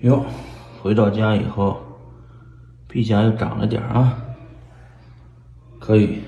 哟，回到家以后，臂甲又长了点啊，可以。